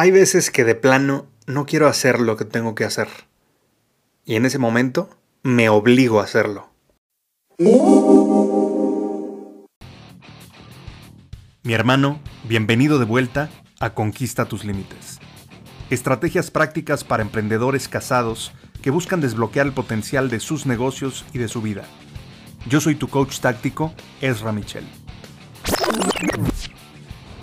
Hay veces que de plano no quiero hacer lo que tengo que hacer. Y en ese momento me obligo a hacerlo. Mi hermano, bienvenido de vuelta a Conquista tus Límites. Estrategias prácticas para emprendedores casados que buscan desbloquear el potencial de sus negocios y de su vida. Yo soy tu coach táctico, Ezra Michel.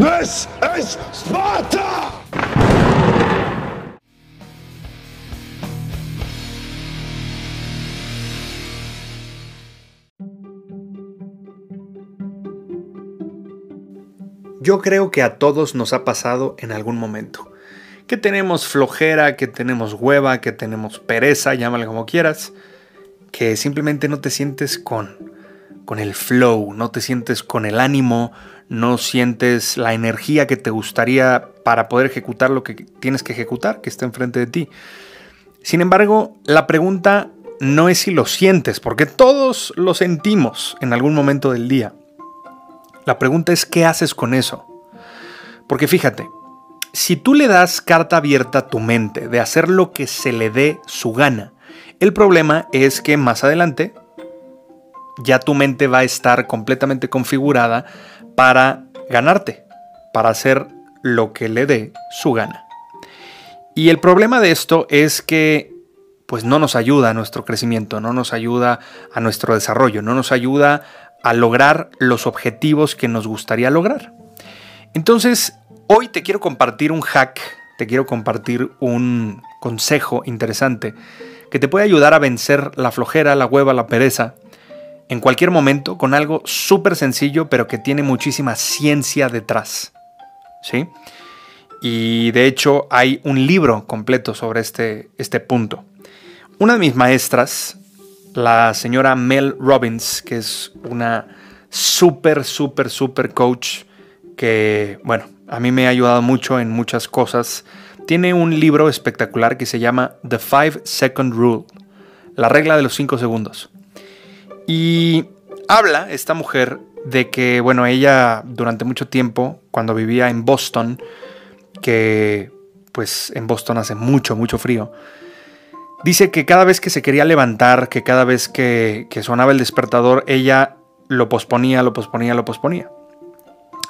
This is Sparta! Yo creo que a todos nos ha pasado en algún momento. Que tenemos flojera, que tenemos hueva, que tenemos pereza, llámale como quieras. Que simplemente no te sientes con, con el flow, no te sientes con el ánimo, no sientes la energía que te gustaría para poder ejecutar lo que tienes que ejecutar, que está enfrente de ti. Sin embargo, la pregunta no es si lo sientes, porque todos lo sentimos en algún momento del día. La pregunta es qué haces con eso. Porque fíjate, si tú le das carta abierta a tu mente de hacer lo que se le dé su gana, el problema es que más adelante ya tu mente va a estar completamente configurada para ganarte, para hacer lo que le dé su gana. Y el problema de esto es que pues no nos ayuda a nuestro crecimiento, no nos ayuda a nuestro desarrollo, no nos ayuda a lograr los objetivos que nos gustaría lograr. Entonces, hoy te quiero compartir un hack, te quiero compartir un consejo interesante que te puede ayudar a vencer la flojera, la hueva, la pereza en cualquier momento con algo súper sencillo, pero que tiene muchísima ciencia detrás. ¿Sí? Y de hecho hay un libro completo sobre este, este punto. Una de mis maestras, la señora Mel Robbins, que es una súper, súper, súper coach que, bueno, a mí me ha ayudado mucho en muchas cosas, tiene un libro espectacular que se llama The Five Second Rule, la regla de los 5 segundos. Y habla esta mujer de que, bueno, ella durante mucho tiempo, cuando vivía en Boston, que pues en Boston hace mucho, mucho frío, dice que cada vez que se quería levantar, que cada vez que, que sonaba el despertador, ella lo posponía, lo posponía, lo posponía.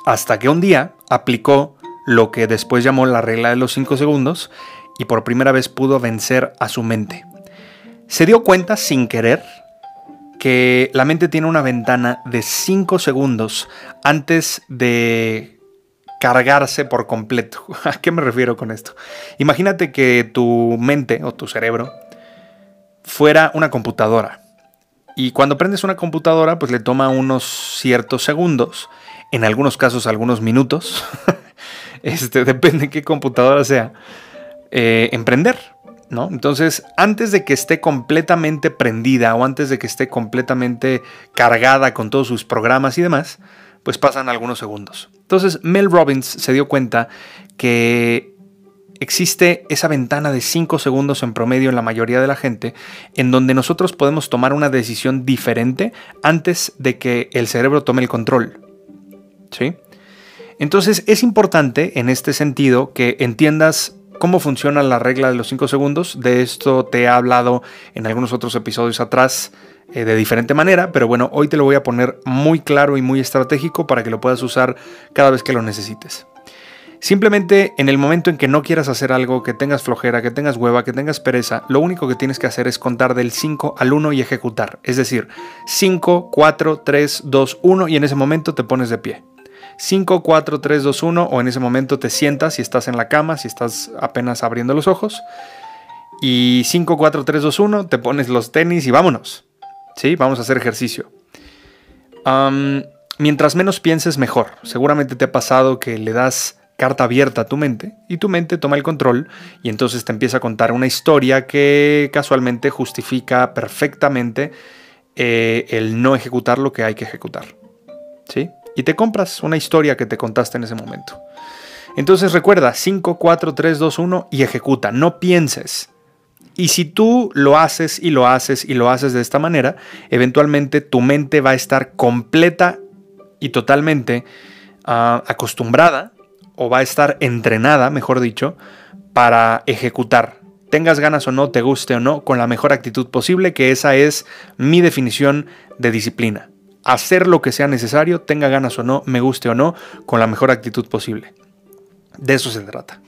Hasta que un día aplicó lo que después llamó la regla de los 5 segundos y por primera vez pudo vencer a su mente. Se dio cuenta sin querer que la mente tiene una ventana de 5 segundos antes de cargarse por completo. ¿A qué me refiero con esto? Imagínate que tu mente o tu cerebro fuera una computadora. Y cuando prendes una computadora, pues le toma unos ciertos segundos, en algunos casos algunos minutos, este, depende de qué computadora sea, eh, emprender. Entonces, antes de que esté completamente prendida o antes de que esté completamente cargada con todos sus programas y demás, pues pasan algunos segundos. Entonces, Mel Robbins se dio cuenta que existe esa ventana de 5 segundos en promedio en la mayoría de la gente, en donde nosotros podemos tomar una decisión diferente antes de que el cerebro tome el control. ¿Sí? Entonces es importante en este sentido que entiendas cómo funciona la regla de los 5 segundos. De esto te he hablado en algunos otros episodios atrás eh, de diferente manera, pero bueno, hoy te lo voy a poner muy claro y muy estratégico para que lo puedas usar cada vez que lo necesites. Simplemente en el momento en que no quieras hacer algo, que tengas flojera, que tengas hueva, que tengas pereza, lo único que tienes que hacer es contar del 5 al 1 y ejecutar. Es decir, 5, 4, 3, 2, 1 y en ese momento te pones de pie. 5, 4, 3, 2, 1 o en ese momento te sientas si estás en la cama, si estás apenas abriendo los ojos. Y 5, 4, 3, 2, 1, te pones los tenis y vámonos. ¿Sí? Vamos a hacer ejercicio. mientras menos pienses, mejor. Seguramente te ha pasado que le das carta abierta a tu mente y tu mente toma el control y entonces te empieza a contar una historia que casualmente justifica perfectamente eh, el no ejecutar lo que hay que ejecutar. ¿Sí? Y te compras una historia que te contaste en ese momento. Entonces recuerda 5, 4, 3, 2, 1 y ejecuta. No pienses. Y si tú lo haces y lo haces y lo haces de esta manera, eventualmente tu mente va a estar completa y totalmente ah, acostumbrada o va a estar entrenada, mejor dicho, para ejecutar. Tengas ganas o no, te guste o no, con la mejor actitud posible, que esa es mi definición de disciplina. Hacer lo que sea necesario, tenga ganas o no, me guste o no, con la mejor actitud posible. De eso se trata.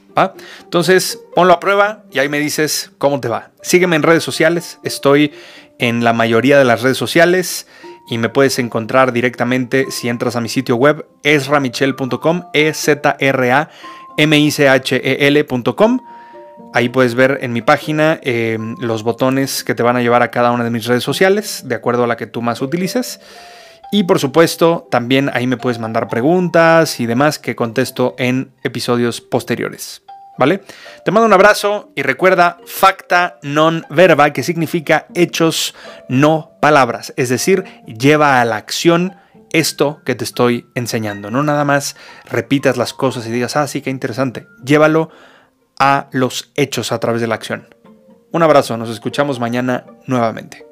Entonces, ponlo a prueba y ahí me dices cómo te va. Sígueme en redes sociales, estoy en la mayoría de las redes sociales y me puedes encontrar directamente si entras a mi sitio web esramichel.com, e z r a m i c h e l.com. Ahí puedes ver en mi página eh, los botones que te van a llevar a cada una de mis redes sociales, de acuerdo a la que tú más utilices. Y por supuesto, también ahí me puedes mandar preguntas y demás que contesto en episodios posteriores. ¿Vale? Te mando un abrazo y recuerda facta non verba, que significa hechos, no palabras. Es decir, lleva a la acción esto que te estoy enseñando. No nada más repitas las cosas y digas, ah, sí, qué interesante. Llévalo a los hechos a través de la acción. Un abrazo, nos escuchamos mañana nuevamente.